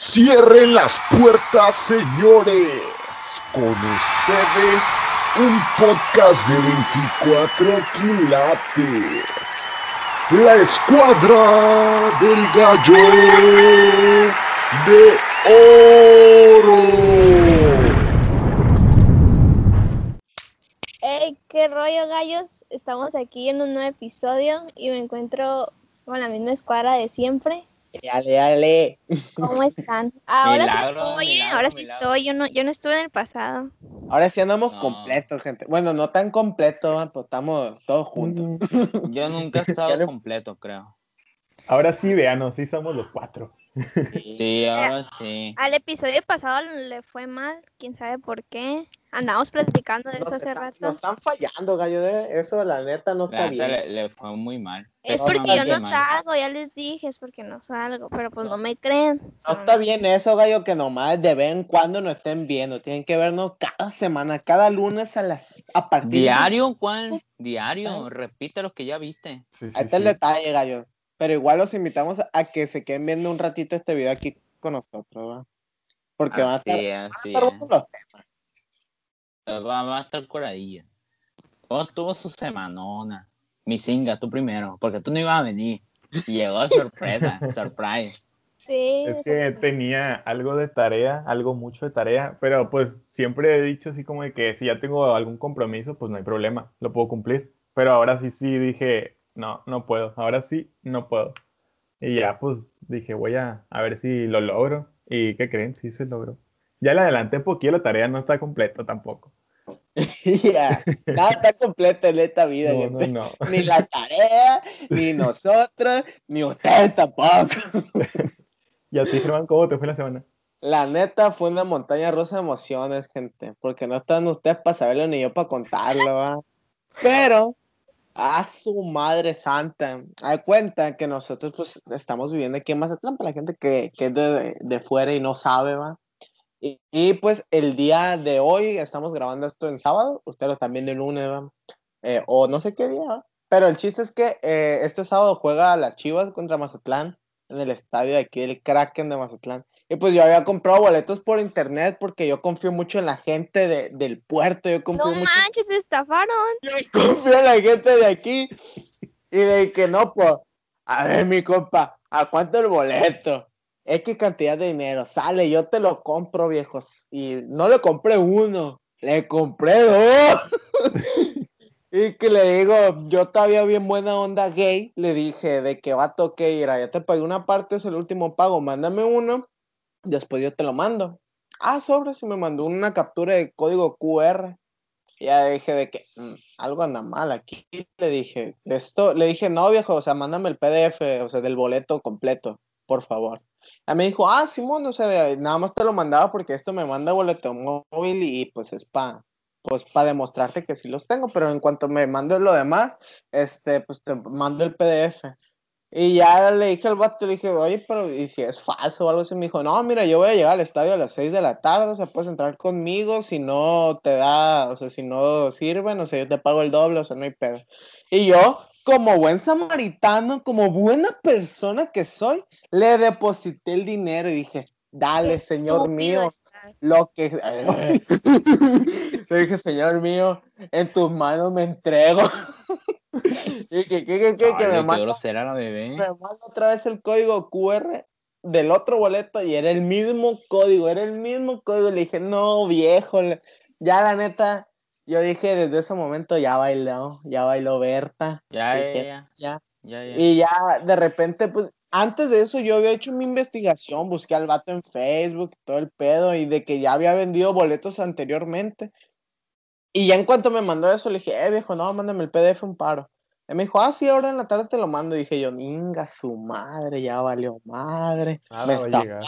Cierren las puertas, señores. Con ustedes, un podcast de 24 quilates. La escuadra del gallo de oro. Hey, qué rollo, gallos. Estamos aquí en un nuevo episodio y me encuentro con la misma escuadra de siempre. Dale, dale. ¿Cómo están? Ahora Milagro, sí estoy, ¿eh? milagro, ahora sí milagro. estoy. Yo no, yo no estuve en el pasado. Ahora sí andamos No. completos, gente. Bueno, no tan completos, ¿va? pero estamos todos juntos. Yo nunca he estado le- completo, creo. Ahora sí, veanos, sí somos los cuatro. Sí, ahora sí. Al episodio pasado le fue mal, quién sabe por qué. Andamos platicando de Nos eso hace rato. Nos están fallando, gallo. de Eso, la neta, no está La neta bien. le, le fue muy mal. Es no, porque yo no Pésimamente mal. salgo, ya les dije, es porque no salgo, pero pues no me creen. No está bien eso, gallo, que nomás de vez en cuando nos estén viendo. Tienen que vernos cada semana, cada lunes a las a partir de- ¿Diario, Juan? Diario. Repite lo que ya viste. Sí, sí, Ahí está el sí. detalle, gallo. Pero igual los invitamos a que se queden viendo un ratito este video aquí con nosotros, ¿va? Porque van a Así estar, es, van a así estar buenos los Va, va a estar curadilla. ¿Cómo tuvo su semanona? Mi singa, tú primero, porque tú no ibas a venir. Y Llegó sorpresa, surprise. Sí, Es que tenía algo de tarea, algo mucho de tarea, pero pues siempre he dicho así como de que si ya tengo algún compromiso, pues no hay problema, lo puedo cumplir. Pero ahora sí, sí dije, no, no puedo, ahora sí, no puedo. Y ya pues dije, voy a, a ver si lo logro. ¿Y qué creen? Sí se logró. Ya le adelanté un poquito, la tarea no está completa tampoco. Ya, Nada está completo en esta vida, No, gente. no, no. Ni la tarea, ni nosotros, ni ustedes tampoco. ¿Y a ti, Germán, cómo te fue la semana? La neta fue una montaña rusa de emociones, gente. Porque no están ustedes para saberlo ni yo para contarlo, ¿va? Pero, a su madre santa. Hay cuenta que nosotros pues estamos viviendo aquí en Mazatlán, para la gente que, que es de, de fuera y no sabe, ¿va? Y, y, pues el día de hoy estamos grabando esto en sábado, ustedes viendo el lunes. Eh, o no sé qué día. Pero el chiste es que eh, este sábado juega las Chivas contra Mazatlán en el estadio de aquí del Kraken de Mazatlán. Y pues yo había comprado boletos por internet porque yo confío mucho en la gente de- del puerto, yo confío no mucho manches, se estafaron. yo confío en la gente de aquí. Y de que no, pues, a ver, mi compa, ¿a cuánto el boleto? Es que cantidad de dinero, sale, yo te lo compro, viejos. Y no le compré uno, le compré dos. y que le digo, yo todavía bien buena onda gay, le dije de que vato que ir, ya te pagué una parte, es el último pago, mándame uno, después yo te lo mando. Ah, sobre, si me mandó una captura de código QR. Ya dije de que "Mm, algo anda mal aquí. Le dije, esto, le dije, no, viejo, o sea, mándame el PDF, o sea, del boleto completo, por favor. Ya me dijo, ah, Simón, o sea, nada más te lo mandaba porque esto me manda boleto móvil y pues es para pues para demostrarte que sí los tengo, pero en cuanto me mandes lo demás, este, pues te mando el PDF. Y ya le dije al vato, le dije, oye, pero ¿y si es falso o algo así? Me dijo, no, mira, yo voy a llegar al estadio a las 6 de la tarde, o sea, puedes entrar conmigo si no te da, o sea, si no sirven, o sea, yo te pago el doble, o sea, no hay pedo. Y yo, como buen samaritano, como buena persona que soy, le deposité el dinero y dije, dale, Qué señor mío, estás. lo que... le dije, señor mío, en tus manos me entrego. y que, que, que, que, me qué manda la bebé. me manda otra vez el código QR del otro boleto y era el mismo código, era el mismo código. Le dije, no, viejo, ya la neta, yo dije desde ese momento ya bailó, ya bailó Berta. Ya, ya, Dije, ya. ya. Ya, ya. Y ya de repente, pues, antes de eso yo había hecho mi investigación, busqué al vato en Facebook, todo el pedo, y de que ya había vendido boletos anteriormente. Y ya en cuanto me mandó eso, le dije, eh, viejo, no, mándame el PDF un paro. Y me dijo, ah, sí, ahora en la tarde te lo mando. Y dije yo, ninga su madre, ya valió madre. Nada me está.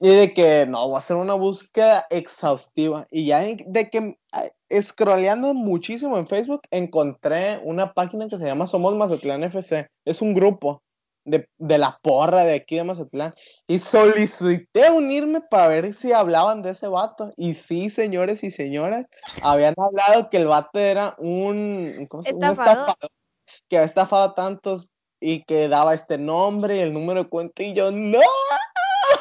Y de que no, voy a hacer una búsqueda exhaustiva. Y ya de que scrolleando muchísimo en Facebook, encontré una página que se llama Somos Mazatlán FC. Es un grupo de, de la porra de aquí de Mazatlán. Y solicité unirme para ver si hablaban de ese vato. Y sí, señores y señoras, habían hablado que el vato era un, ¿cómo se- un estafador, que había estafado a tantos y que daba este nombre y el número de cuenta. Y yo, no.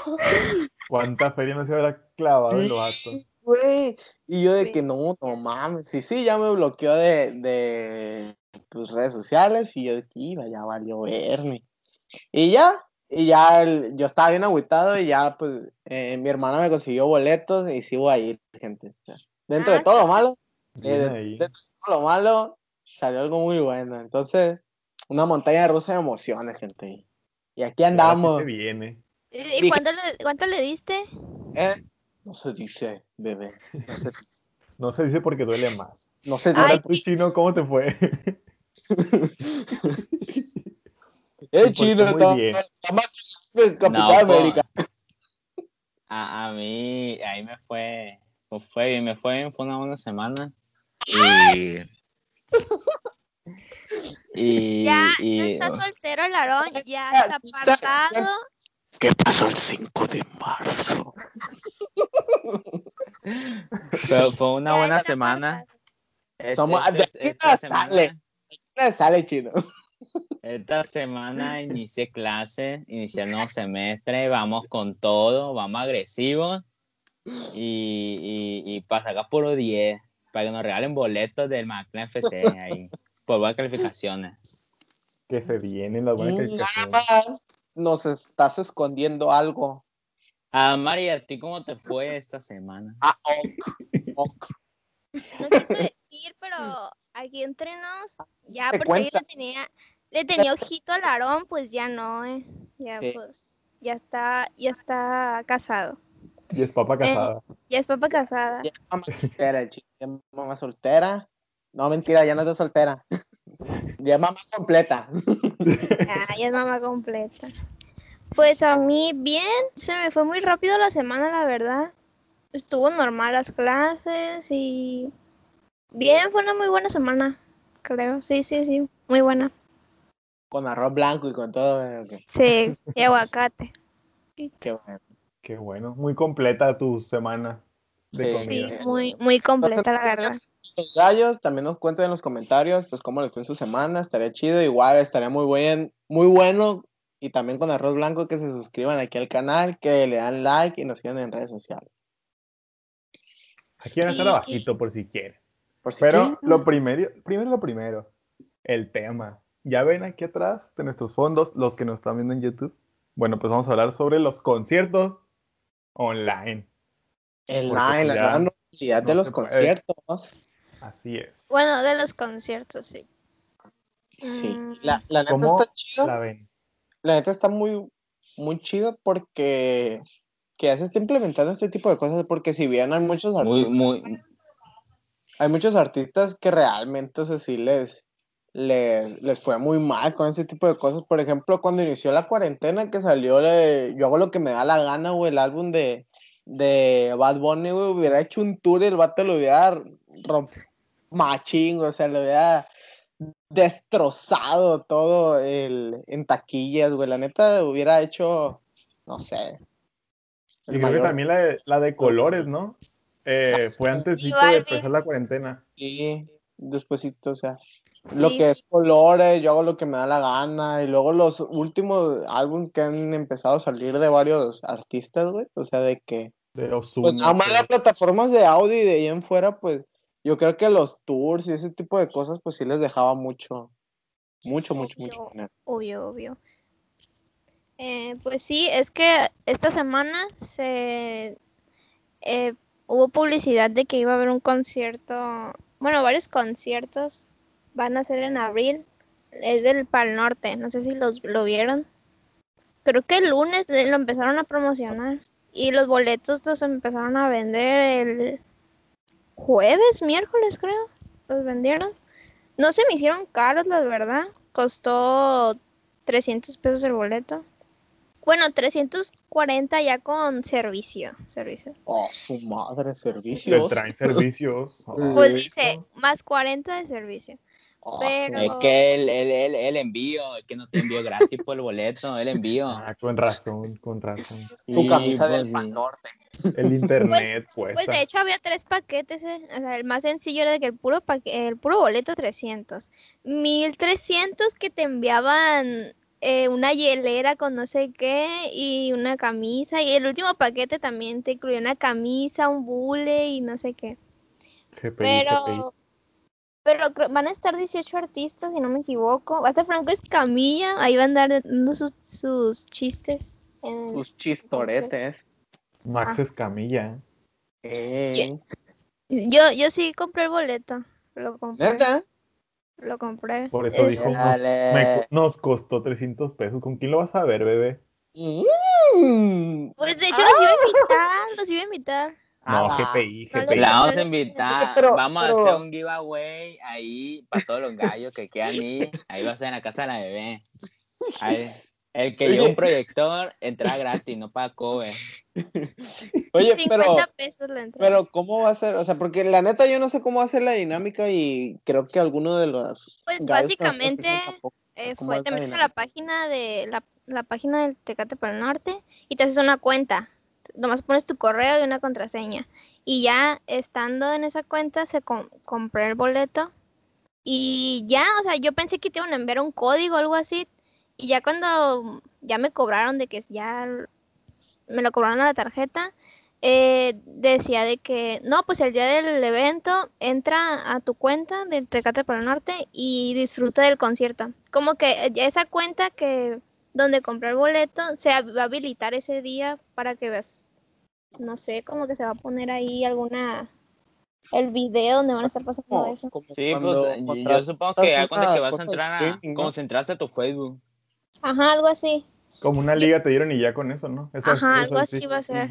¿Cuánta feria no se habrá clavado el vato? Sí, güey. Y yo de Sí. que no, no mames. Sí, sí, ya me bloqueó de, de tus redes sociales y yo de que iba, ya valió verme. Y ya, y ya el- yo estaba bien agüitado y ya pues eh, mi hermana me consiguió boletos y sí voy a ir, gente. O sea, dentro de Ah, todo lo sí. malo, Eh, ahí. de- todo lo malo, salió algo muy bueno. Entonces, una montaña rusa de emociones, gente. Y aquí sí andamos. se viene. ¿Y Dije- cuánto le, cuánto le diste? ¿eh? No se dice, bebé. No se, No se dice porque duele más. no se Ay, dice. Tú, chino, ¿cómo te fue? Eh, Pues, chino, muy está, bien. está más que el Capitán No, pues, América. A, a mí, ahí me fue, me fue bien, me fue bien, fue una buena semana. Y. y, Ya, y- ya está soltero el Aarón, ya está apartado. ¿Qué pasó el 5 de marzo? pero fue una buena semana. Este- Somos- este- de aquí esta, sale. semana ¿Qué sale, chino? esta semana inicié clase, inicié el nuevo semestre, vamos con todo, vamos agresivos. Y, y, y para sacar puro 10, para que nos regalen boletos del McLaren FC ahí, por buenas calificaciones. Que se vienen las buenas Nada calificaciones. Nos estás escondiendo algo. Ah, María, ¿a ti cómo te fue esta semana? Ah, ok. ok. No quise decir, pero aquí entre nos, ya Te por si le tenía, le tenía ojito al Aarón, pues ya no, eh. Ya Sí. pues, ya está, ya está casado. Y es papa casada. Ya es papá casada. Ya es mamá soltera, el chino. Ya es mamá soltera. No, mentira, ya no está soltera. Ya es mamá completa. Ya, ya es mamá completa. Pues a mí bien, se me fue muy rápido la semana, la verdad. Estuvo normal las clases y bien, fue una muy buena semana, creo. Sí, sí, sí, muy buena. Con arroz blanco y con todo. eh. Sí, y aguacate. Qué bueno. Qué bueno. Muy completa tu semana de Sí. Comida. muy, muy completa, la verdad. Los gallos, también nos cuenten en los comentarios, pues cómo les fue en su semana, estaría chido, igual estaría muy buen, muy bueno, y también con arroz blanco que se suscriban aquí al canal, que le dan like y nos sigan en redes sociales. Aquí van a estar abajito por si quieren. Por si Pero quieren. lo primero, primero lo primero, el tema. Ya ven aquí atrás de nuestros fondos, los que nos están viendo en YouTube. Bueno, pues vamos a hablar sobre los conciertos online. El porque line, la normalidad de los conciertos. Así es. Bueno, de los conciertos, sí. Sí, Mm. la, la neta ¿Cómo está chido. la ven? La neta está muy, muy chido porque que ya se está implementando este tipo de cosas, porque si bien hay muchos artistas, muy, hay muchos artistas que realmente, o sea, sí les, les, les fue muy mal con ese tipo de cosas. Por ejemplo, cuando inició la cuarentena, que salió Yo hago lo que me da la gana, güey, el álbum de, de Bad Bunny, güey, hubiera hecho un tour y el vato lo hubiera romp machín, o sea, lo hubiera destrozado todo el, en taquillas, güey. La neta hubiera hecho, no sé. Y creo que también la de, la de colores, ¿no? Eh, fue antes de empezar la cuarentena. Sí, despuésito, o sea, lo que es colores, yo hago lo que me da la gana, y luego los últimos álbumes que han empezado a salir de varios artistas, güey, o sea, de que, De Ozuna. pues nada más las plataformas de audio y de ahí en fuera, pues, yo creo que los tours y ese tipo de cosas, pues sí les dejaba mucho, mucho, mucho, mucho Obvio. dinero. Obvio, obvio. Eh, pues sí, es que esta semana se eh, hubo publicidad de que iba a haber un concierto, bueno, varios conciertos van a ser en abril. Es del Pal Norte, no sé si los lo vieron. Creo que el lunes le- lo empezaron a promocionar y los boletos los empezaron a vender el jueves, miércoles creo. Los vendieron. No se me hicieron caros, la verdad. Costó 300 pesos el boleto. Bueno, 340 ya con servicio. servicio. Oh, su madre, servicios. traen servicios. Pues dice, más 40 de servicio. Oh, pero- es que el, el, el, el envío, es que no te envío gratis por el boleto, el envío. Ah, con razón, con razón. Tu camisa pues, del. Pan Norte. El internet, pues. Pues de hecho había tres paquetes. eh, O sea, el más sencillo era que el puro, paque- el puro boleto 300. 1300 que te enviaban eh, una hielera con no sé qué y una camisa. Y el último paquete también te incluye una camisa, un bule y no sé qué. GPI, GPI. Pero, pero van a estar 18 artistas, si no me equivoco. Va a estar Franco Escamilla, ahí va a andar dando sus, sus chistes. en- Tus chistoretes. Max Escamilla. Ey. Yo, yo sí compré el boleto. Lo compré. ¿Neta? Lo compré. Por eso Es- dijo, nos, Dale. me co- nos costó 300 pesos. ¿Con quién lo vas a ver, bebé? Mm. Pues de hecho los iba a invitar, los iba a invitar. No, Ah, GPI, le- GPI. La vamos a invitar, pero- vamos pero- a hacer un giveaway ahí para todos los gallos que quieran ir. Ahí va a ser en la casa de la bebé. Ahí, el que lleve Oye. un proyector, entra gratis, no paga cover. Oye, 50 pero, pesos la entrada. pero ¿cómo va a ser? O sea, porque la neta yo no sé cómo va a ser la dinámica y creo que alguno de los Pues básicamente, tampoco. Eh, ¿Cómo fue, te metes a la página de la, la página del Tecate para el Norte y te haces una cuenta. Nomás pones tu correo y una contraseña. Y ya estando en esa cuenta se com- compré el boleto. Y ya, o sea, yo pensé que te iban a enviar un código o algo así. Y ya cuando ya me cobraron de que ya me lo cobraron a la tarjeta, eh, decía de que no, pues el día del evento entra a tu cuenta del Tecate para el Norte y disfruta del concierto. Como que eh, esa cuenta que donde compré el boleto se va a habilitar ese día para que veas, no sé, como que se va a poner ahí alguna el video donde van a estar pasando Como- eso. como Sí, cuando pues yo- supongo que haz cuenta que vas a entrar a, ¿no? como si entraste a tu Facebook. Ajá, algo así. Como una liga te dieron y ya con eso, ¿no? Ajá, eso algo así va a ser.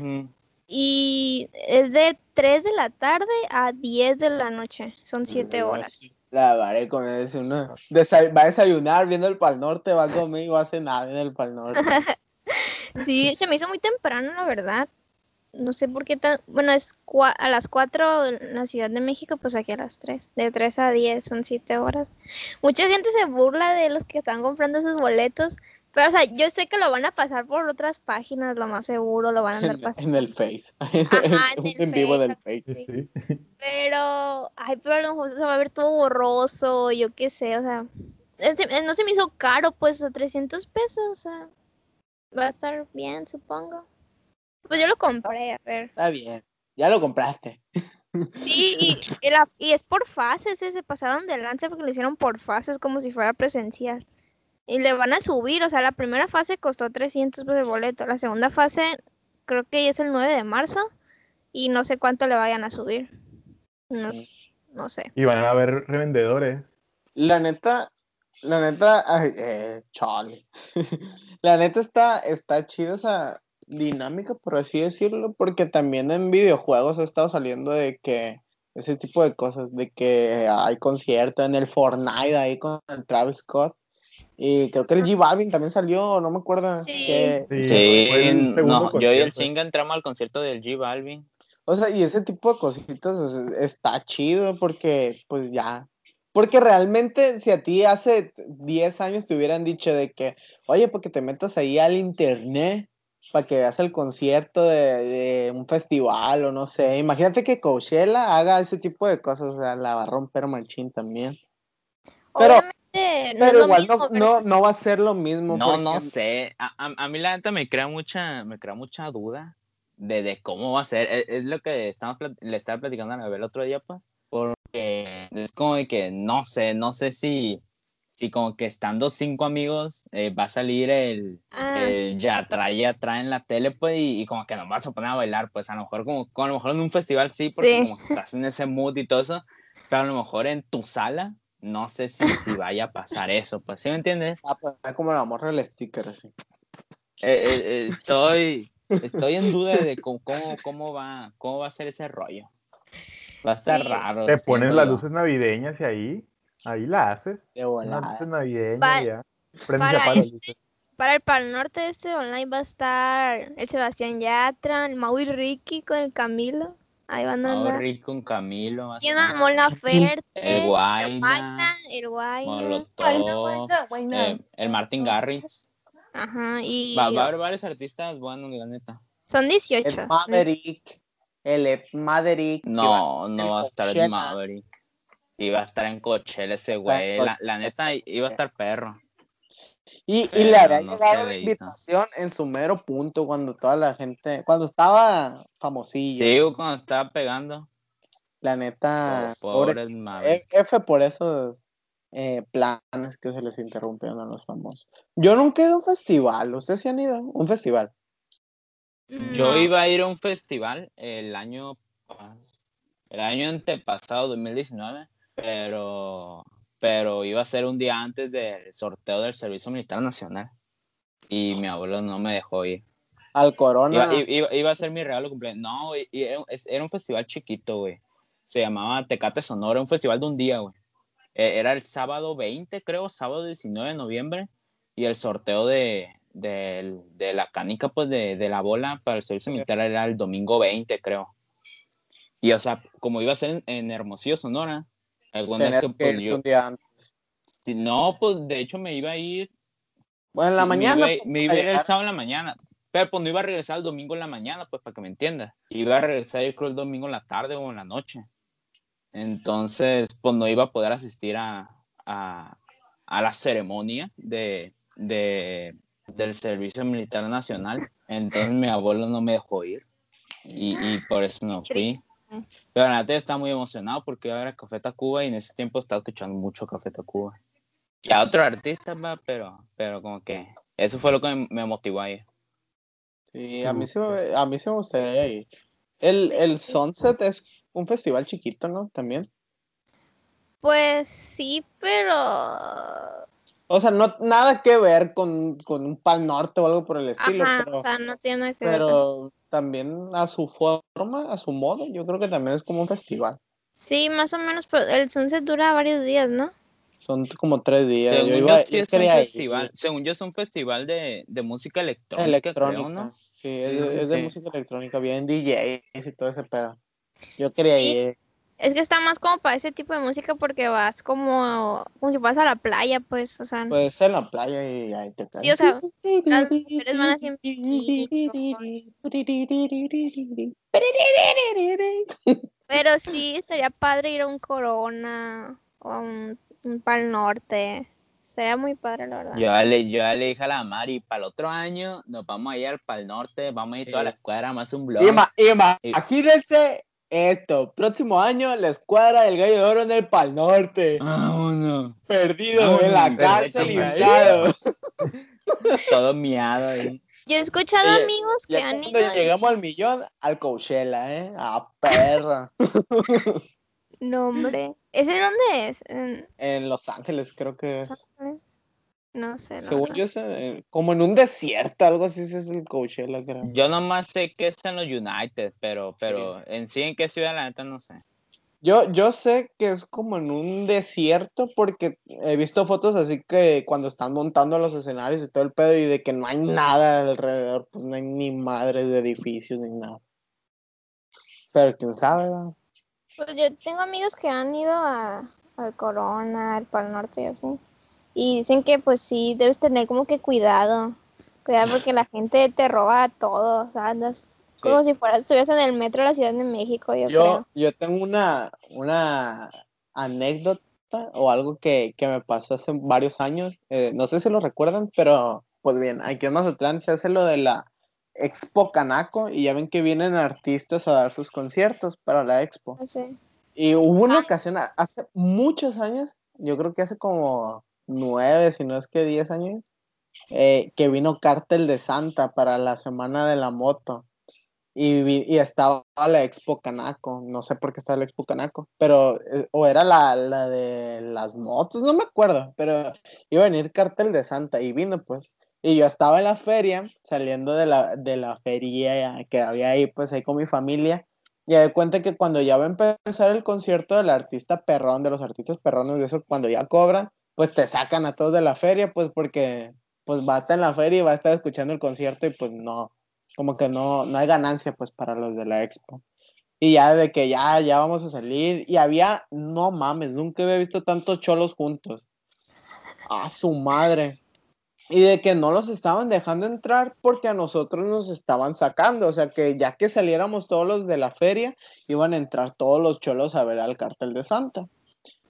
Y es de 3 de la tarde a 10 de la noche. Son 7 horas. La varé con eso, ¿no? Desa- va a desayunar viendo el Pal Norte, va a comer y va a cenar viendo el Pal Norte. Sí, se me hizo muy temprano, la verdad. No sé por qué tan... Bueno, es cua- a las 4 en la Ciudad de México, pues aquí a las 3. De 3 a 10 son 7 horas. Mucha gente se burla de los que están comprando esos boletos. Pero, o sea, yo sé que lo van a pasar por otras páginas, lo más seguro, lo van a andar En, pasando. en el Face. Ajá, en el en vivo del Face, Face. Sí, sí. Pero, ay, pero a lo mejor se va a ver todo borroso, yo qué sé, o sea, eh, se- eh, no se me hizo caro, pues, a 300 pesos, o sea, va a estar bien, supongo. Pues yo lo compré, a ver. Está bien. Ya lo compraste. Sí, y, y la- y es por fases, eh, se pasaron de lanza porque lo hicieron por fases, como si fuera presencial. Y le van a subir, o sea, la primera fase costó 300 pesos el boleto, la segunda fase creo que ya es el 9 de marzo y no sé cuánto le vayan a subir. No, no sé. Y van a haber revendedores. La neta, la neta, ay, eh, chale. La neta está, está chida esa dinámica, por así decirlo, porque también en videojuegos ha estado saliendo de que ese tipo de cosas, de que hay concierto en el Fortnite ahí con el Travis Scott. Y creo que el G Balvin también salió, no me acuerdo. Sí. que- Sí, no, yo y el. Chinga entramos al concierto del G Balvin. O sea, y ese tipo de cositas o sea, está chido porque, pues ya. Porque realmente, si a ti hace 10 años te hubieran dicho de que, oye, porque te metas ahí al internet para que veas el concierto de, de un festival o no sé. Imagínate que Coachella haga ese tipo de cosas, o sea, la va a romper machín también. Pero- Obviamente no es Pero lo igual mismo, no, pero- no, no va a ser lo mismo. No, porque- no sé. A, a- a mí la neta me crea mucha, me crea mucha duda de, de cómo va a ser. Es, es lo que estamos le estaba platicando a la bebé el otro día, pues. Porque es como de que no sé, no sé si, si como que estando cinco amigos eh, va a salir el, Ah, el ya trae, ya trae en la tele, pues, y, y como que nos vas a poner a bailar, pues a lo mejor como, a lo mejor en un festival sí, porque Sí. como que estás en ese mood y todo eso, pero a lo mejor en tu sala, no sé si, si vaya a pasar eso, pues, ¿sí me entiendes? Ah, pues, es como la morra del sticker, así. Eh, eh, eh, estoy, estoy en duda de cómo, cómo, cómo va, cómo va a ser ese rollo. Va a estar Sí. raro. Te pones siento las luces navideñas y ahí, ahí la haces. De volada. ya. Para luces. Para el Pal Norte este online va a estar el Sebastián Yatra, el Mau y Ricky con el Camilo. Ahí van a Mau andar. Rico con Camilo. ¿Quién más? El Guayna, Guayna, el Guayna. Molotov, eh, el Martin Garrix. Ajá, y Va, va a haber varios artistas buenos, la neta. son 18. El Maverick. El Maverick. No, no va a estar el. Maverick. Iba a estar en Coachella ese güey. La, neta, iba a estar perro. Y, y le había no llegado la hizo. invitación en su mero punto cuando toda la gente, cuando estaba famosillo. Te digo cuando estaba pegando. La neta, pobre- pobres F, Maverick. F por esos eh, planes que se les interrumpieron a los famosos. Yo nunca he ido a un festival, ¿ustedes sí han ido? Un festival. Yo iba a ir a un festival el año el año antepasado, 2019, pero pero iba a ser un día antes del sorteo del Servicio Militar Nacional y mi abuelo no me dejó ir. Al Corona. Iba, iba- iba a ser mi regalo de cumpleaños. No, güey, y era, era un festival chiquito, güey. Se llamaba Tecate Sonora, un festival de un día, güey. Eh, Era el sábado 20, creo, sábado 19 de noviembre, y el sorteo de, del- de la canica, pues, de, de la bola para el servicio militar era el domingo 20, creo. Y, o sea, como iba a ser en, en Hermosillo, Sonora, tener vez que, pues, yo- un día antes. si no, pues, de hecho, me iba a ir Bueno, en la me mañana. iba- pues, Me iba, a ir el sábado en la mañana. Pero pues no iba a regresar el domingo en la mañana, pues para que me entiendas. Iba a regresar yo creo el domingo en la tarde o en la noche. Entonces, pues no iba a poder asistir a, a, a la ceremonia de, de- del Servicio Militar Nacional. Entonces mi abuelo no me dejó ir. Y, y por eso no fui. Pero la neta estaba muy emocionado porque iba a ver a Café Tacuba y en ese tiempo estaba escuchando mucho Café Tacuba. Y a otro artista, va, pero, pero como que eso fue lo que me, motivó a ir. Sí, a mí, sí, me- a mí sí me gustaría ir. El, el Sunset es un festival chiquito, ¿no? También. Pues sí, pero O sea, no nada que ver con, con un Pal Norte o algo por el estilo, Ajá, pero, o sea, no tiene nada que ver. pero también a su forma, a su modo, yo creo que también es como un festival. Sí, más o menos, pero el sunset dura varios días, ¿no? Son como tres días. Según yo yo, iba, sí yo es un quería ir. festival. Según yo, es un festival de, de música electrónica, electrónica. creo, ¿no? Sí, es, Sí, de- sí, es de sí. música electrónica, bien DJs y todo ese pedo. Yo quería Sí. ir. Es que está más como para ese tipo de música porque vas como, como si vas a la playa, pues, o sea, Pues en la playa y ahí te Sí, o sea, las mujeres van en bikini, pero sí estaría padre ir a un Corona o a un, un Pal Norte. Sería muy padre, la verdad. Yo ya le, yo ya le dije a la Mari, para el otro año nos vamos a ir al Pal Norte, vamos a ir toda la Sí. escuadra, más un blog. Ima- Imagínense esto. Próximo año, la escuadra del Gallo de Oro en el Pal Norte. Vámonos. Perdido en la cárcel, limpiado. Todo miado ahí. Yo he escuchado Oye, amigos que han cuando ido. llegamos al millón, al Coachella, ¿eh? A perra. No, hombre. ¿Ese dónde es? En En Los Ángeles, creo que Los es. No sé. Según yo, eh, como en un desierto, algo así ese es el Coachella, creo. Yo nomás sé que es en los United, pero, pero en sí en qué ciudad la neta no sé. Yo, yo sé que es como en un desierto porque he visto fotos así que cuando están montando los escenarios y todo el pedo y de que no hay nada alrededor, pues no hay ni madres de edificios ni nada. Pero quién sabe, ¿verdad? Pues yo tengo amigos que han ido a, al Corona, al Pal Norte y así. Y dicen que pues sí, debes tener como que cuidado. Cuidado porque la gente te roba todo. O sea, andas Sí. como si fueras, estuvieras en el metro de la Ciudad de México, yo, Yo, creo. yo tengo una, una anécdota o algo que, que me pasó hace varios años. eh, no sé si lo recuerdan, pero pues bien, aquí en Mazatlán se hace lo de la Expo Canaco y ya ven que vienen artistas a dar sus conciertos para la Expo. No sé. Y hubo una Ay. ocasión hace muchos años, yo creo que hace como nueve, si no es que diez años, eh, que vino Cártel de Santa para la Semana de la Moto. Y, y estaba la Expo Canaco, no sé por qué estaba la Expo Canaco, pero, eh, o era la, la de las motos, no me acuerdo, pero iba a venir Cártel de Santa y vino pues. Y yo estaba en la feria, saliendo de la, de la feria que había ahí, pues ahí con mi familia, y me cuenta que cuando ya va a empezar el concierto del artista perrón, de los artistas perrones, de eso, cuando ya cobran, pues te sacan a todos de la feria, pues porque pues va a estar en la feria y va a estar escuchando el concierto y pues no, como que no, no hay ganancia pues para los de la expo. Y ya de que ya, ya vamos a salir, y había, no mames, nunca había visto tantos cholos juntos. A su madre. Y de que no los estaban dejando entrar porque a nosotros nos estaban sacando. O sea que ya que saliéramos todos los de la feria, iban a entrar todos los cholos a ver al cartel de Santa.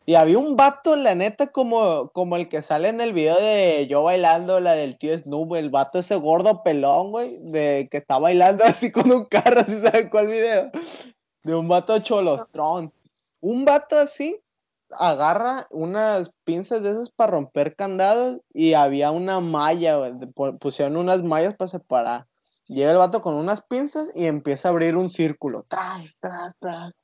Y había un vato, la neta, como, como el que sale en el video de yo bailando, la del tío Snoop, el vato ese gordo pelón, güey, de que está bailando así con un carro, ¿sí saben cuál video? De un vato cholostrón. Un vato así agarra unas pinzas de esas para romper candados y había una malla, pusieron unas mallas para separar. Llega el vato con unas pinzas y empieza a abrir un círculo. Tras, tras, tras.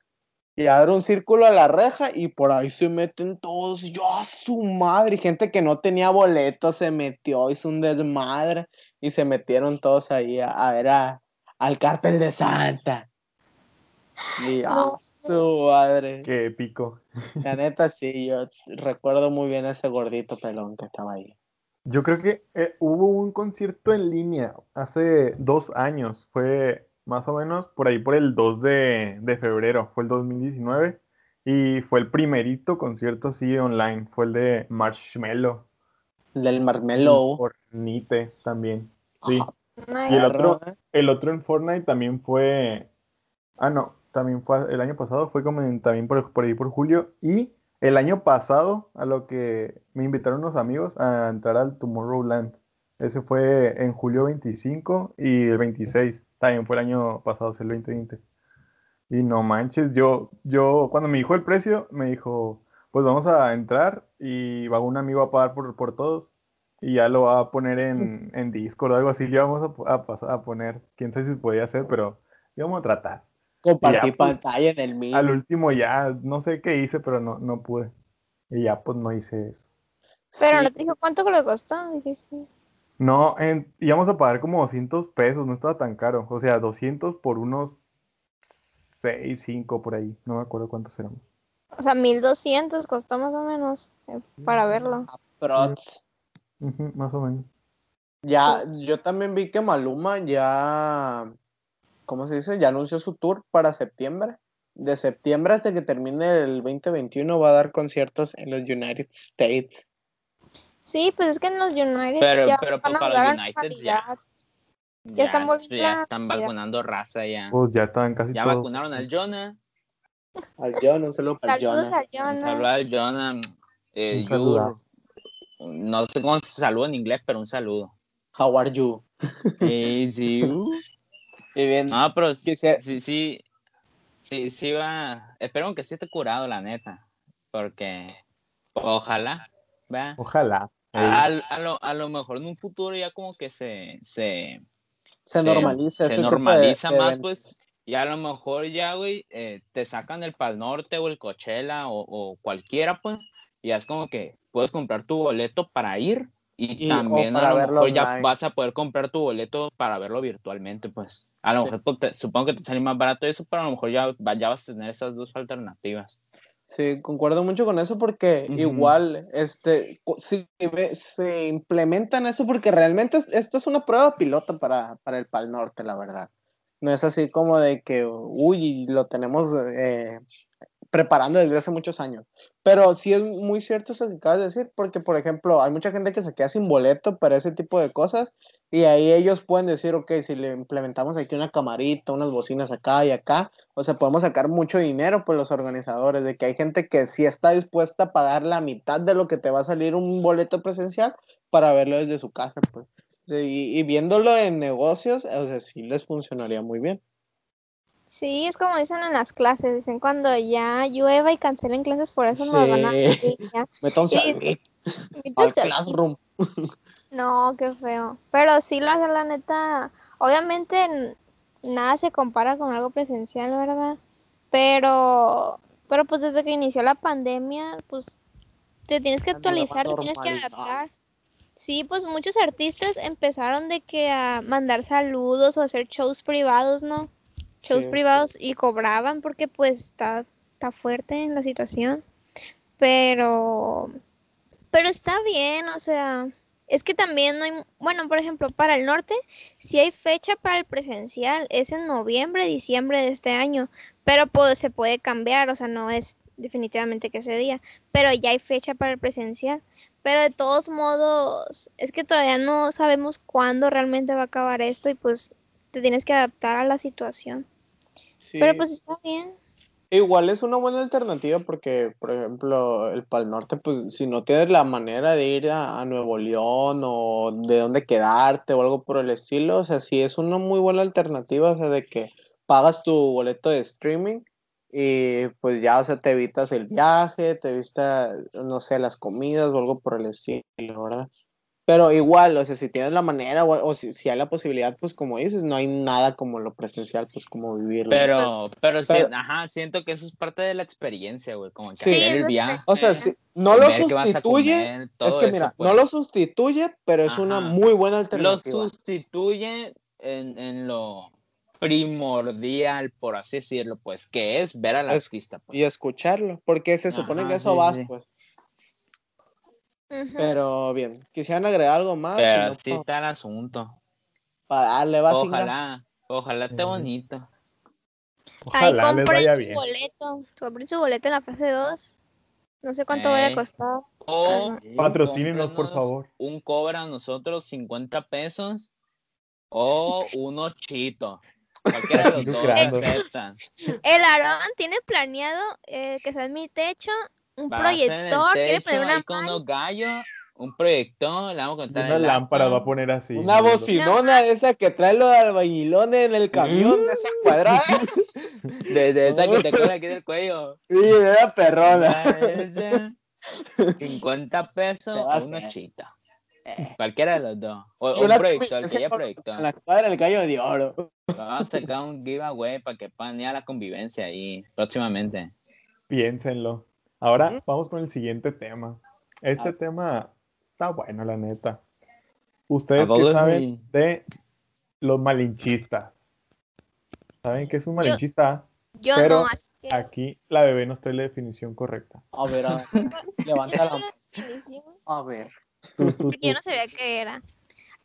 Y abre un círculo a la reja y por ahí se meten todos. Yo a su madre. y Gente que no tenía boleto se metió, hizo un desmadre. Y se metieron todos ahí a, a ver a- al cártel de Santa. Y a No. su madre. Qué épico. La neta sí, yo recuerdo muy bien a ese gordito pelón que estaba ahí. Yo creo que eh, hubo un concierto en línea hace dos años. Fue más o menos por ahí por el 2 de, de febrero. Fue el 2019. Y fue el primerito concierto así online. Fue el de Marshmello. Del Marmelo. Por Nite también. Sí. Ay, Y el otro, el otro en Fortnite también fue. Ah, no, también fue el año pasado, fue como en- también por, por ahí por julio. Y el año pasado, a lo que me invitaron unos amigos a entrar al Tomorrowland. Ese fue en julio 25 y el 26. También fue el año pasado, es el 2020. Y no manches, yo, yo, cuando me dijo el precio, me dijo, pues vamos a entrar y va un amigo a pagar por, por todos. Y ya lo va a poner en, en Discord o algo así. Le vamos a, a a poner, quién sabe si podía hacer, pero íbamos a tratar. Compartí ya, pues, pantalla en el mío. Al último ya, no sé qué hice, pero no, no pude. Y ya pues no hice eso. Pero Sí. no te dijo cuánto le costó, dijiste. No, en- íbamos a pagar como 200 pesos, no estaba tan caro. O sea, 200 por unos 6, 5 por ahí. No me acuerdo cuántos éramos. O sea, 1200 costó más o menos eh, para verlo. Prots. Ujú, más o menos. Ya, yo también vi que Maluma ya, ¿cómo se dice? Ya anunció su tour para septiembre. De septiembre hasta que termine el 2021 va a dar conciertos en los United States. Sí, pues es que en los United Pero, ya pero van a para volver a los United ya, están volviendo ya están vacunando raza ya. Pues ya estaban casi Ya vacunaron al Jonah. Al John, un saludo para Saludos Jonah. Un Jonah. saludo al Jonah. Eh, Un you- saludazo. no sé cómo se saluda en inglés, pero un saludo. How are you? Sí, sí. uh. Y bien, No, pero Quisiera- sí, sí, sí, sí va. Espero que sí esté curado, la neta. Porque ojalá, ¿verdad? Ojalá. A, a- lo, a lo mejor en un futuro ya como que se, se, se se- normaliza. se este de- normaliza de más, eventos. pues, y a lo mejor ya, güey, eh, te sacan el Pal Norte o el Coachella o, o cualquiera, pues, y ya es como que puedes comprar tu boleto para ir y, Y- también a lo verlo mejor ya online. vas a poder comprar tu boleto para verlo virtualmente, pues. A lo Sí. mejor pues, te- supongo que te sale más barato eso, pero a lo mejor ya, ya vas a tener esas dos alternativas. Sí, concuerdo mucho con eso porque igual, este, si se implementan eso porque realmente es- esto es una prueba piloto para, para el Pal Norte, la verdad. No es así como de que, uy, lo tenemos eh, preparando desde hace muchos años. Pero sí es muy cierto eso que acabas de decir, porque, por ejemplo, hay mucha gente que se queda sin boleto para ese tipo de cosas y ahí ellos pueden decir, ok, si le implementamos aquí una camarita, unas bocinas acá y acá, o sea, podemos sacar mucho dinero por los organizadores, de que hay gente que sí está dispuesta a pagar la mitad de lo que te va a salir un boleto presencial para verlo desde su casa, pues. Y, y viéndolo en negocios, o sea, sí les funcionaría muy bien. Sí, es como dicen en las clases, dicen cuando ya llueva y cancelen clases, por eso nos van a Sí. Métanse Sí. al- Classroom. No, qué feo. Pero sí, la, la neta, obviamente nada se compara con algo presencial, ¿verdad? Pero, pero pues desde que inició la pandemia, pues te tienes que actualizar, te tienes que adaptar. Sí, pues muchos artistas empezaron de que a mandar saludos o hacer shows privados, ¿no? Shows Sí. privados y cobraban porque pues está, está fuerte en la situación. Pero, pero está bien, o sea, es que también no hay, bueno, por ejemplo, para el norte, si hay fecha para el presencial, es en noviembre, diciembre de este año, pero pues, se puede cambiar, o sea, no es definitivamente que ese día, pero ya hay fecha para el presencial. Pero de todos modos, es que todavía no sabemos cuándo realmente va a acabar esto y pues te tienes que adaptar a la situación. Sí. Pero pues está bien. Igual es una buena alternativa porque, por ejemplo, el Pal Norte, pues si no tienes la manera de ir a, a Nuevo León o de dónde quedarte o algo por el estilo, o sea, sí es una muy buena alternativa, o sea, de que pagas tu boleto de streaming y pues ya, o sea, te evitas el viaje, te evitas, no sé, las comidas o algo por el estilo, ¿verdad? Pero igual, o sea, si tienes la manera o, o si, si hay la posibilidad, pues como dices, no hay nada como lo presencial, pues como vivirlo. Pero, pero, sí, pero- ajá, siento que eso es parte de la experiencia, güey, como que Sí. hacer el viaje. o sea, sí, no lo sustituye, comer, es que eso, mira, pues. no lo sustituye, pero es una muy buena Lo alternativa. sustituye en, en lo primordial, por así decirlo, pues, que es ver al Es- artista. pues. Y escucharlo, porque se supone Ajá, que eso sí, vas, sí. pues. Pero bien, quisieran agregar algo más, Pero Si no, está el asunto. para darle va Singa. Ojalá, ojalá esté bonito. Ahí Ojalá les compren vaya su bien. boleto. Compren su boleto en la fase 2. No sé cuánto vaya a Ey. costar. O. Patrocínenos, por favor. Un cobra a nosotros 50 pesos o unos chitos. Cualquiera de los dos aceptan. El Aarón tiene planeado eh, que sea en mi techo un Va el proyector. Quiere poner una con unos gallos, un proyector, le vamos a contar una el lámpara va a poner así. Una ¿no? bocinona esa que trae los albañilones en el camión, de esa cuadrada. De, de esa que te cuelga aquí del cuello. Sí, era perrona. Esa, 50 pesos Te va a o unos hacer. chitos. Cualquiera de los dos. O, un una proyector, que convivencia haya con- proyector. En la cuadra del gallo de oro. Vamos a sacar un giveaway para que panea la convivencia ahí próximamente. Piénsenlo. Ahora vamos con el siguiente tema. Este Ah. tema está bueno, la neta. Ustedes ¿A poco que saben de los malinchistas. ¿Saben qué es un malinchista? Yo Pero no, así que. Aquí la bebé nos trae la definición correcta. A ver, a ver. Levanta la A ver. Tú, tú, porque yo no sabía qué era.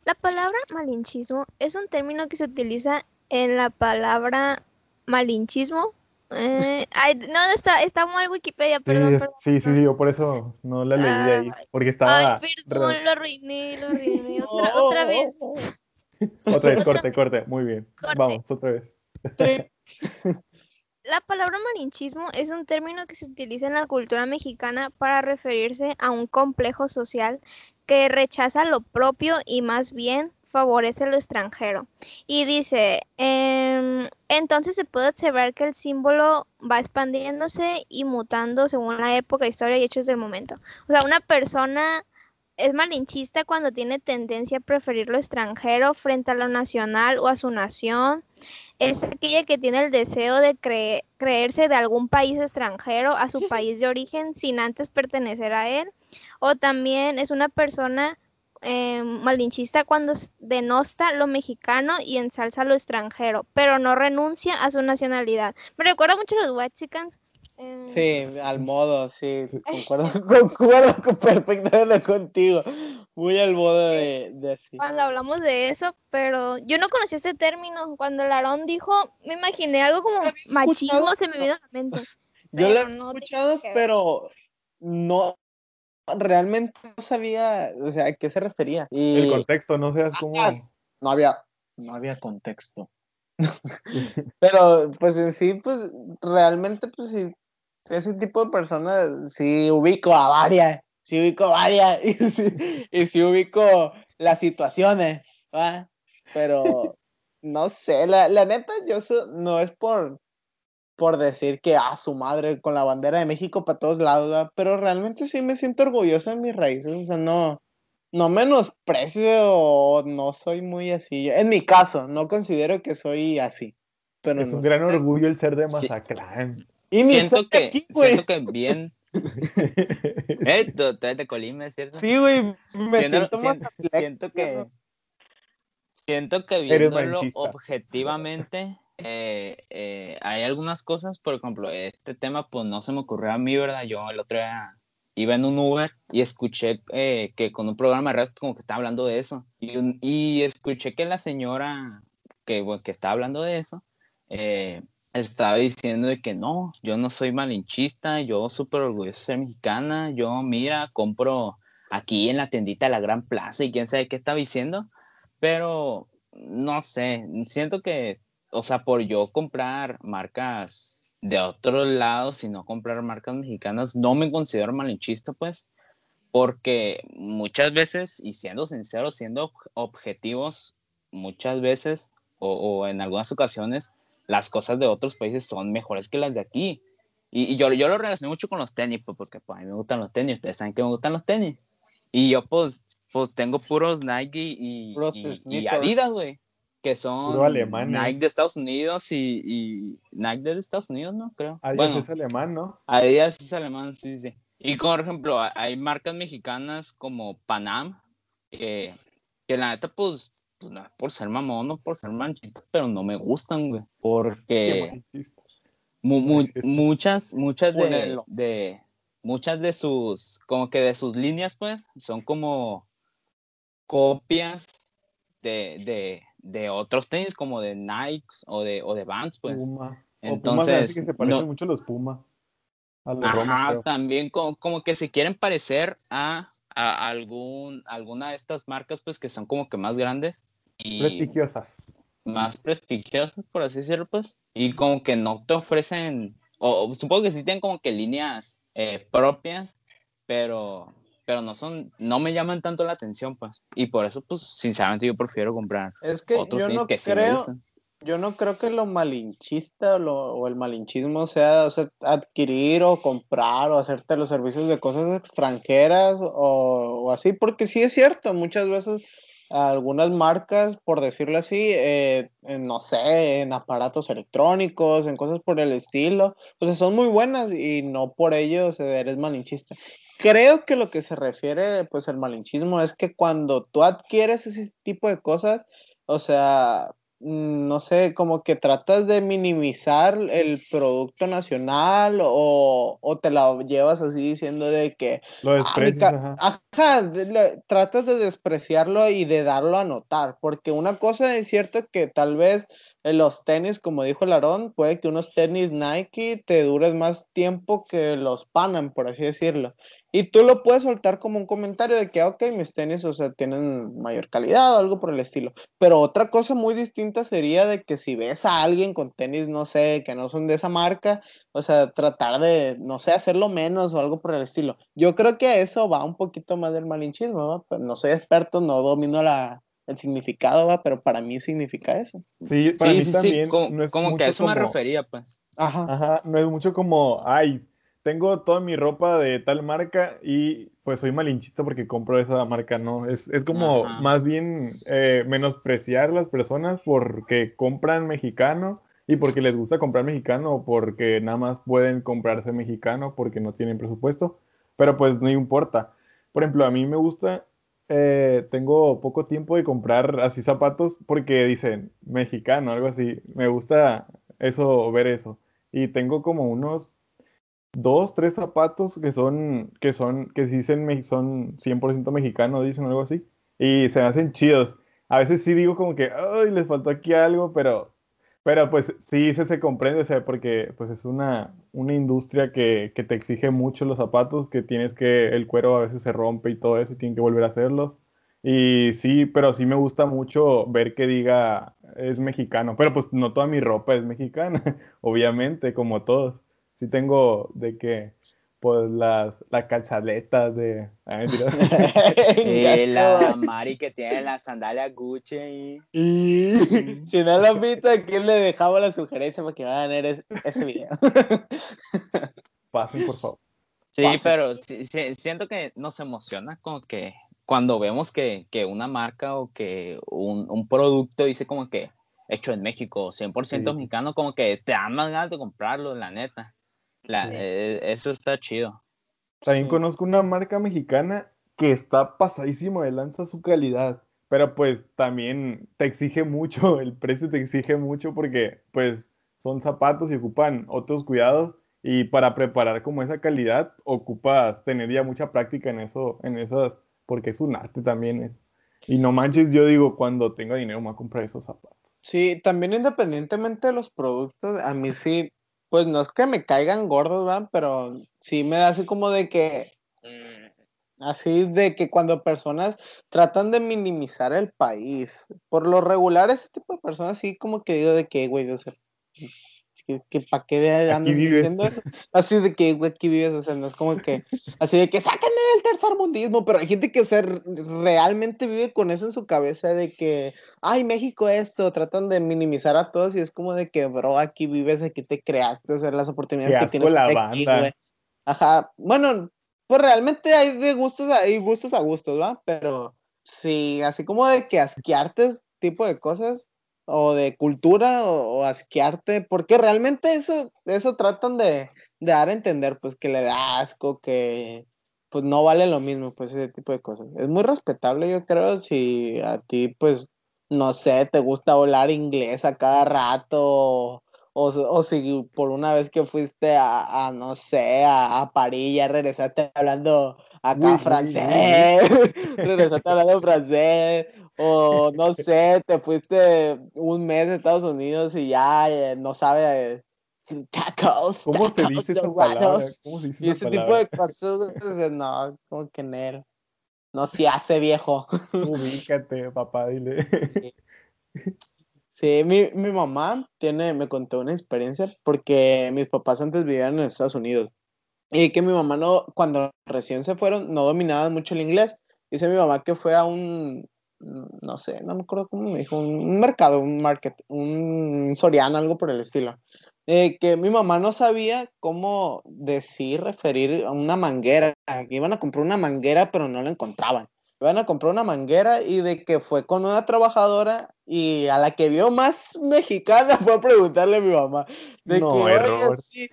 La palabra malinchismo es un término que se utiliza en la palabra malinchismo. Eh, ay, no, está, está mal Wikipedia, Sí, perdón, es- perdón. sí, sí, sí, yo por eso no la leí ahí. Ay, Porque estaba. Ay, re- perdón, lo arruiné, lo arruiné. Otra, otra vez. Otra vez, corte, corte. Muy bien. Corte. Vamos, otra vez. La palabra malinchismo es un término que se utiliza en la cultura mexicana para referirse a un complejo social que rechaza lo propio y más bien favorece lo extranjero. Y dice, em, entonces se puede observar que el símbolo va expandiéndose y mutando según la época, historia y hechos del momento. O sea, una persona es malinchista cuando tiene tendencia a preferir lo extranjero frente a lo nacional o a su nación es aquella que tiene el deseo de cre- creerse de algún país extranjero a su país de origen sin antes pertenecer a él. O también es una persona eh, malinchista cuando denosta lo mexicano y ensalza lo extranjero, pero no renuncia a su nacionalidad. Me recuerda mucho a los Whitexicans. eh, Sí, al modo, sí. Concuerdo, concuerdo con- perfectamente contigo. Muy al modo de, de así. Cuando hablamos de eso, pero yo no conocía este término. Cuando el Aarón dijo, me imaginé algo como machismo, escuchado, se me vino a la mente. Yo lo he no escuchado, pero no realmente no sabía, o sea, a qué se refería. Y El contexto, no seas como. Ah, no había, no había contexto. Pero, pues en sí, pues realmente, pues sí, ese tipo de personas, sí ubico a varias, sí ubico varias, y sí, y sí ubico las situaciones, ¿va? Pero, no sé, la, la neta, yo so- no es por, por decir que, a su madre, con la bandera de México para todos lados. Pero realmente sí me siento orgulloso de mis raíces, o sea, no, no menosprecio o no soy muy así. En mi caso, no considero que soy así. Pero Es no un gran orgullo el ser de Sí. Mazatlán. Y ni Siento que, aquí, güey. siento que bien. Eh, tú, tú eres de Colima, ¿es cierto? Sí, güey. Me siento sien- mazatleco, siento que siento que viéndolo objetivamente eh, eh, hay algunas cosas por ejemplo este tema pues no se me ocurrió a mí verdad yo el otro día iba en un Uber y escuché eh, que con un programa de radio como que estaba hablando de eso. Y, un- y escuché que la señora que, bueno, que estaba hablando de eso eh, estaba diciendo de que no, yo no soy malinchista, yo súper orgulloso de ser mexicana, yo mira, compro aquí en la tiendita de la Gran Plaza y quién sabe qué estaba diciendo, pero no sé, siento que, o sea, por yo comprar marcas de otros lados y no comprar marcas mexicanas. No me considero malinchista, pues, porque muchas veces, y siendo sinceros, siendo objetivos, muchas veces o, o, en algunas ocasiones, las cosas de otros países son mejores que las de aquí. Y, y yo, yo lo relaciono mucho con los tenis, pues, porque pues, a mí me gustan los tenis, ustedes saben que me gustan los tenis. Y yo, pues, pues tengo puros Nike y, y, y. Adidas, güey. Que son. Nike de Estados Unidos y, y Nike de Estados Unidos, ¿no? Creo. Adidas bueno, es alemán, ¿no? Adidas es alemán, sí, sí. Y por ejemplo, ha- hay marcas mexicanas como Panam, que, que la neta, pues, pues, no por ser mamón, no por ser manchito, pero no me gustan, güey. Porque mu- mu- muchas, muchas de, de, muchas de sus, como que de sus líneas, pues, son como copias de, de, de otros tenis, como de Nike o de, o de Vans, pues. Puma. O Puma Entonces, que se parecen no- mucho a los Puma. A los Roma, Ajá, también como, como que se quieren parecer a, a algún, alguna de estas marcas, pues, que son como que más grandes y Prestigiosas. más prestigiosas, por así decirlo, pues, y como que no te ofrecen, o, o supongo que sí tienen como que líneas eh, propias, pero, pero no son, no me llaman tanto la atención, pues, y por eso, pues, sinceramente yo prefiero comprar Es que otros yo no que sí me creo, gustan. yo no creo que lo malinchista o, lo- o el malinchismo sea, o sea, adquirir o comprar o hacerte los servicios de cosas extranjeras o, o así, porque sí es cierto, muchas veces algunas marcas, por decirlo así, eh, no sé, en aparatos electrónicos, en cosas por el estilo, o sea, son muy buenas y no por ello o eres malinchista. Creo que lo que se refiere, pues, el malinchismo es que cuando tú adquieres ese tipo de cosas, o sea, no sé, como que tratas de minimizar el producto nacional o, o te la llevas así diciendo de que, Lo "Ah, desprecias, ajá. ajá, de- le- tratas de despreciarlo y de darlo a notar, porque una cosa es cierto que tal vez en los tenis, como dijo el Aarón, puede que unos tenis Nike te duren más tiempo que los Panam, por así decirlo. Y tú lo puedes soltar como un comentario de que, "Ah, ok, mis tenis, o sea, tienen mayor calidad o algo por el estilo. Pero otra cosa muy distinta sería de que si ves a alguien con tenis, no sé, que no son de esa marca, o sea, tratar de, no sé, hacerlo menos o algo por el estilo. Yo creo que eso va un poquito más del malinchismo, ¿va? Pues no soy experto, no domino la, el significado, ¿va? Pero para mí significa eso. Sí, para Sí, mí sí, sí, también como, no es como que a eso me como- refería, pues. Ajá. Ajá, no es mucho como, ay, tengo toda mi ropa de tal marca y pues soy malinchista porque compro esa marca, ¿no? Es, es como Ajá. más bien eh, menospreciar a las personas porque compran mexicano y porque les gusta comprar mexicano o porque nada más pueden comprarse mexicano porque no tienen presupuesto, pero pues no importa. Por ejemplo, a mí me gusta, eh, tengo poco tiempo de comprar así zapatos porque dicen mexicano, algo así. Me gusta eso, ver eso. Y tengo como unos dos, tres zapatos que son, que son, que dicen, son 100% mexicano, dicen algo así. Y se me hacen chidos. A veces sí digo como que, ay, les faltó aquí algo, pero, pero pues sí se, se comprende, o sea, porque pues es una, una industria que, que te exige mucho los zapatos, que tienes que, el cuero a veces se rompe y todo eso, y tienen que volver a hacerlo. Y sí, pero sí me gusta mucho ver que diga es mexicano, pero pues no toda mi ropa es mexicana, obviamente, como todos. Sí tengo de que, pues las, las calzaletas de... ah, mentira. Eh, Gaso. la Mari que tiene las sandalias Gucci y... Y si no lo han visto, aquí le dejamos la sugerencia para que vayan a ver ese, video. Pasen, por favor. Sí, pero sí- sí, siento que nos emociona como que cuando vemos que, que una marca o que un, un producto dice como que hecho en México, 100% Sí. mexicano, como que te dan más ganas de comprarlo, la neta. La- Sí. eh, eso está chido. También Sí. conozco una marca mexicana que está pasadísimo de lanza su calidad, pero pues también te exige mucho, el precio te exige mucho porque pues son zapatos y ocupan otros cuidados y para preparar como esa calidad ocupas tener ya mucha práctica en eso, en esas, porque es un arte también es. Y no manches, yo digo, cuando tenga dinero me voy a comprar esos zapatos. Sí, también independientemente de los productos, a mí sí, pues no es que me caigan gordos, ¿verdad? Pero sí me da así como de que, mm, así de que cuando personas tratan de minimizar el país, por lo regular ese tipo de personas sí como que digo de que, güey, o sea, que, que ¿para qué andas diciendo eso? Así de que, güey, aquí vives, o sea, no es como que, así de que sáquenme del tercer mundismo, pero hay gente que, o sea, realmente vive con eso en su cabeza de que, ay, México esto, tratan de minimizar a todos y es como de que, bro, aquí vives, aquí te creaste, o sea, las oportunidades que tienes la aquí, güey. Ajá, bueno, pues realmente hay de gustos, hay gustos a gustos, ¿va? Pero sí, así como de que asquearte tipo de cosas, o de cultura, o, o asquearte, porque realmente eso, eso tratan de, de dar a entender, pues que le da asco, que pues no vale lo mismo, pues ese tipo de cosas. Es muy respetable, yo creo, si a ti, pues, no sé, te gusta hablar inglés a cada rato, o, o si por una vez que fuiste a, a, no sé, a, a París, ya regresaste hablando acá Oui, oui, oui, francés, regresaste hablando francés, o no sé, te fuiste un mes a Estados Unidos y ya eh, no sabes tacos, ¿Cómo se tacos dice esa palabra? ¿Cómo se dice y ese tipo de cosas, pues, no, como que él, no se hace viejo. Ubícate, papá, dile. Sí, mi, mi mamá tiene, me contó una experiencia porque mis papás antes vivían en Estados Unidos y que mi mamá no, cuando recién se fueron, no dominaban mucho el inglés. Dice mi mamá que fue a un, no sé, no me acuerdo cómo me dijo, un, mercado, un market, un Soriana, algo por el estilo. Eh, que mi mamá no sabía cómo decir, referir a una manguera, que iban a comprar una manguera pero no la encontraban. Iban a comprar una manguera y de que fue con una trabajadora y a la que vio más mexicana fue a preguntarle a mi mamá. De No, que, oye, error. sí,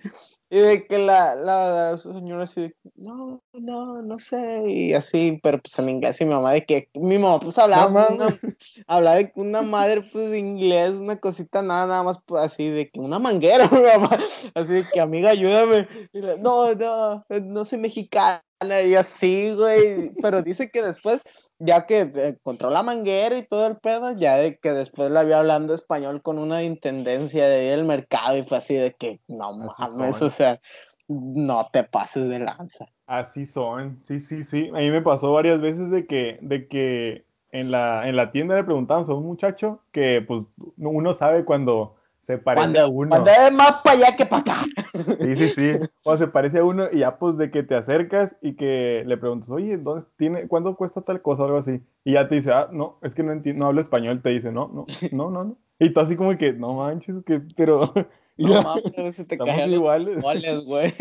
y de que la, la señora así, no, no, no sé, y así, pero pues en inglés, y mi mamá de que, mi mamá pues hablaba, No una, hablaba de que una madre pues de inglés, una cosita nada, nada más pues, así, de que una manguera, mi mamá, así de que amiga, ayúdame, y la, no, no, no soy mexicana, y así, güey, pero dice que después, ya que eh, encontró la manguera y todo el pedo, ya de que después la vio hablando español con una intendencia de ahí del mercado y fue así de que, no mames, son. o sea, no te pases de lanza. Así son, sí, sí, sí. A mí me pasó varias veces de que, de que en la, en la tienda le preguntaban a un muchacho que pues uno sabe cuando se parece a Cuando, uno. cuando es más para allá que para acá. Sí, sí, sí. O se parece a uno y ya pues de que te acercas y que le preguntas, oye, ¿dónde tiene, cuánto cuesta tal cosa o algo así? Y ya te dice, ah, no, es que no entiendo, no hablo español, te dice, no, no, no, no, no. Y tú así como que, no manches, que, pero, No ya, mames, se te caen iguales. güey.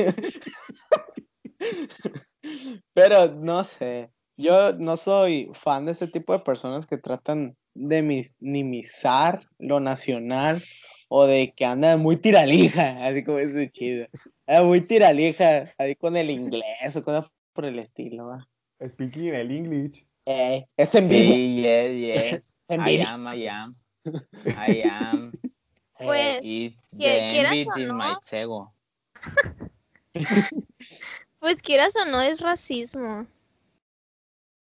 Pero no sé, yo no soy fan de ese tipo de personas que tratan de minimizar lo nacional o de que andan muy tiralija, así como ese chido. Muy tiralija, ahí con el inglés o cosas por el estilo. ¿va? Speaking el English. Eh, es envidia. Sí, yes, yes. I am, I am. I am. Pues, It's que- the quieras envy o in my no. ego. pues quieras o no, es racismo.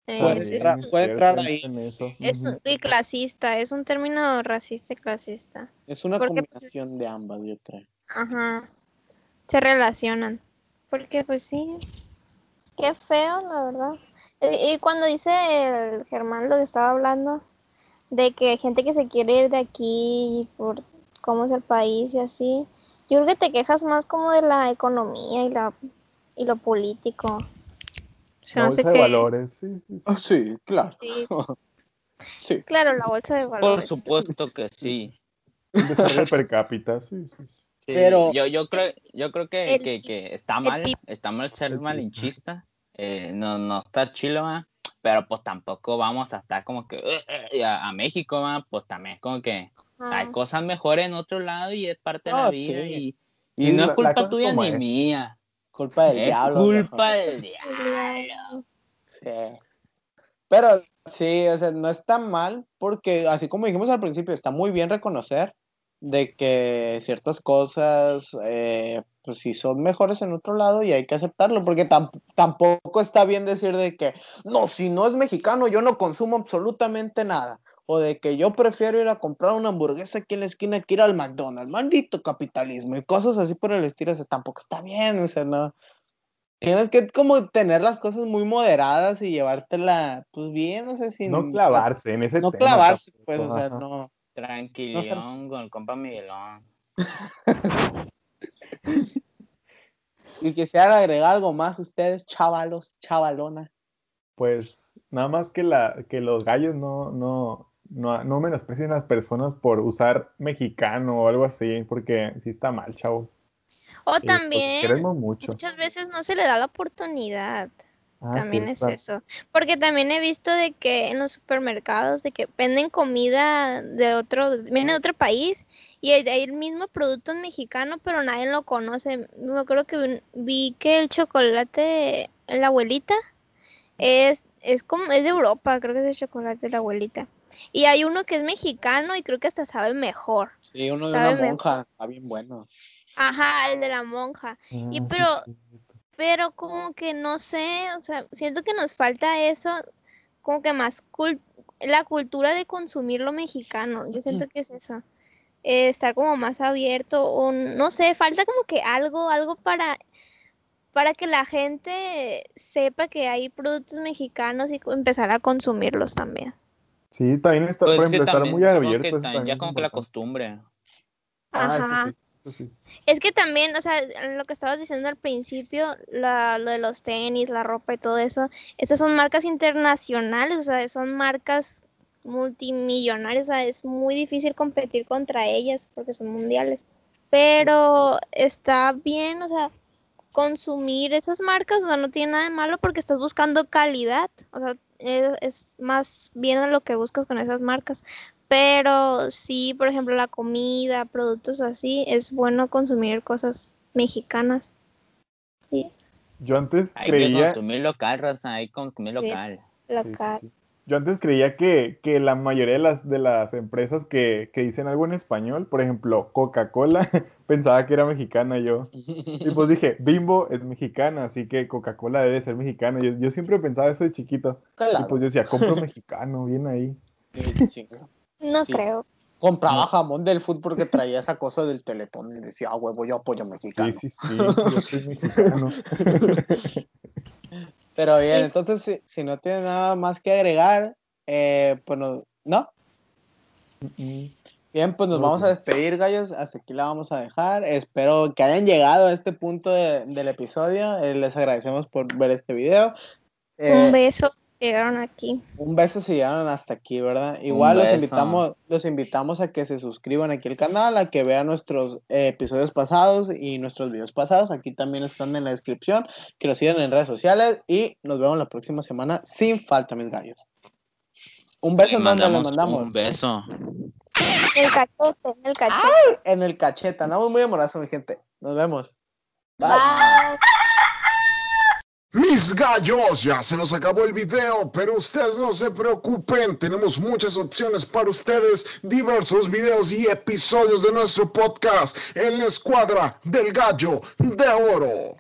Eh, Puede es, entrar- puede ahí. en eso. es un- y clasista, es un término racista y clasista. Es una Porque, pues, combinación de ambas, yo creo. Ajá. Se relacionan. Porque pues sí. Qué feo, la verdad. Y, y cuando dice el Germán lo que estaba hablando, de que hay gente que se quiere ir de aquí por cómo es el país y así, yo creo que te quejas más como de la economía y la y lo político. Se La me hace bolsa de que- valores, sí, sí, sí. Ah, sí, claro. sí, Sí. claro, la bolsa de Por valores. supuesto que sí. Un desarrollo per cápita, sí, sí. Sí, Pero- yo, yo creo, yo creo que, El que, que está el mal, está mal ser malinchista, eh, no, no está chilo, ¿va? pero pues tampoco vamos a estar como que "Ugh, ugh", a, a México, ¿va? pues también es como que hay Ajá. cosas mejores en otro lado y es parte de Ah, la vida sí. y, y Sí, no la- es culpa tuya ni es. mía, Culpa del es diablo. culpa del diablo. Sí. Pero sí, o sea, no está mal porque así como dijimos al principio, está muy bien reconocer de que ciertas cosas, eh, pues sí son mejores en otro lado y hay que aceptarlo, porque tam- tampoco está bien decir de que, no, si no es mexicano yo no consumo absolutamente nada, o de que yo prefiero ir a comprar una hamburguesa aquí en la esquina que ir al McDonald's, maldito capitalismo, y cosas así por el estilo, o sea, tampoco está bien, o sea, no. Tienes que como tener las cosas muy moderadas y llevártela, pues bien, no sé si... No clavarse en ese No tema. clavarse, tampoco, pues, o sea, no... Tranquilón con el compa Miguelón. si quisieran agregar algo más ustedes, chavalos, chavalona. Pues nada más que, la, que los gallos no, no, no, no menosprecien a las personas por usar mexicano o algo así, porque sí está mal, chavos. O pues, también queremos mucho. muchas veces no se le da la oportunidad. Ah, También sí, es claro. eso. Porque también he visto de que en los supermercados, de que venden comida de otro, viene de otro país y hay hay el mismo producto mexicano, pero nadie lo conoce. Me acuerdo que vi que el chocolate, la abuelita, es, es como, es de Europa, creo que es el chocolate de la abuelita. Y hay uno que es mexicano y creo que hasta sabe mejor. Sí, uno de Sabe una mejor. monja, está bien bueno. Ajá, el de la monja. Y Ah, sí, pero- pero como que no sé, o sea, siento que nos falta eso, como que más cul- la cultura de consumir lo mexicano, yo siento que es eso, eh, estar como más abierto o no sé, falta como que algo, algo para para que la gente sepa que hay productos mexicanos y empezar a consumirlos también. Sí, también está, Pues por ejemplo, estar también, muy abierto. también también ya como que la costumbre. Ah, eso Ajá. sí, eso sí. Es que también, o sea, lo que estabas diciendo al principio, la- lo de los tenis, la ropa y todo eso, esas son marcas internacionales, o sea, son marcas multimillonarias, o sea, es muy difícil competir contra ellas porque son mundiales. Pero está bien, o sea, consumir esas marcas, o sea, no tiene nada de malo porque estás buscando calidad, o sea, es, es más bien a lo que buscas con esas marcas. Pero sí, por ejemplo, la comida, productos así, es bueno consumir cosas mexicanas. Sí, Yo antes Hay que creía. consumir local, Rosa, hay que consumir Sí. local. Sí, local. sí. Yo antes creía que, que la mayoría de las, de las empresas que, que dicen algo en español, por ejemplo, Coca-Cola, pensaba que era mexicana yo. Y pues dije, Bimbo es mexicana, así que Coca-Cola debe ser mexicana. Yo, yo siempre pensaba eso de chiquito. Y pues yo decía, compro mexicano, bien ahí. Sí. No Sí. creo. Compraba No. jamón del food porque traía esa cosa del teletón y decía, ah, huevo, yo apoyo mexicano. Sí, sí, sí, yo soy mexicano. Pero bien, entonces si, si no tiene nada más que agregar, eh, pues no, ¿no? Bien, pues nos vamos a despedir, gallos. Hasta aquí la vamos a dejar. Espero que hayan llegado a este punto de- del episodio. Eh, les agradecemos por ver este video. Eh, Un beso. Llegaron aquí. Un beso si llegaron hasta aquí, ¿verdad? Igual los invitamos, los invitamos a que se suscriban aquí al canal, a que vean nuestros eh, episodios pasados y nuestros videos pasados. Aquí también están en la descripción. Que nos sigan en redes sociales y nos vemos la próxima semana sin falta, mis gallos. Un beso donde le mandamos mandamos. un beso. En el cachete, en el cachete. En el cachete. Andamos muy amorados, mi gente. Nos vemos. Bye. Bye. Mis gallos, ya se nos acabó el video, pero ustedes no se preocupen, tenemos muchas opciones para ustedes, diversos videos y episodios de nuestro podcast en la escuadra del gallo de oro.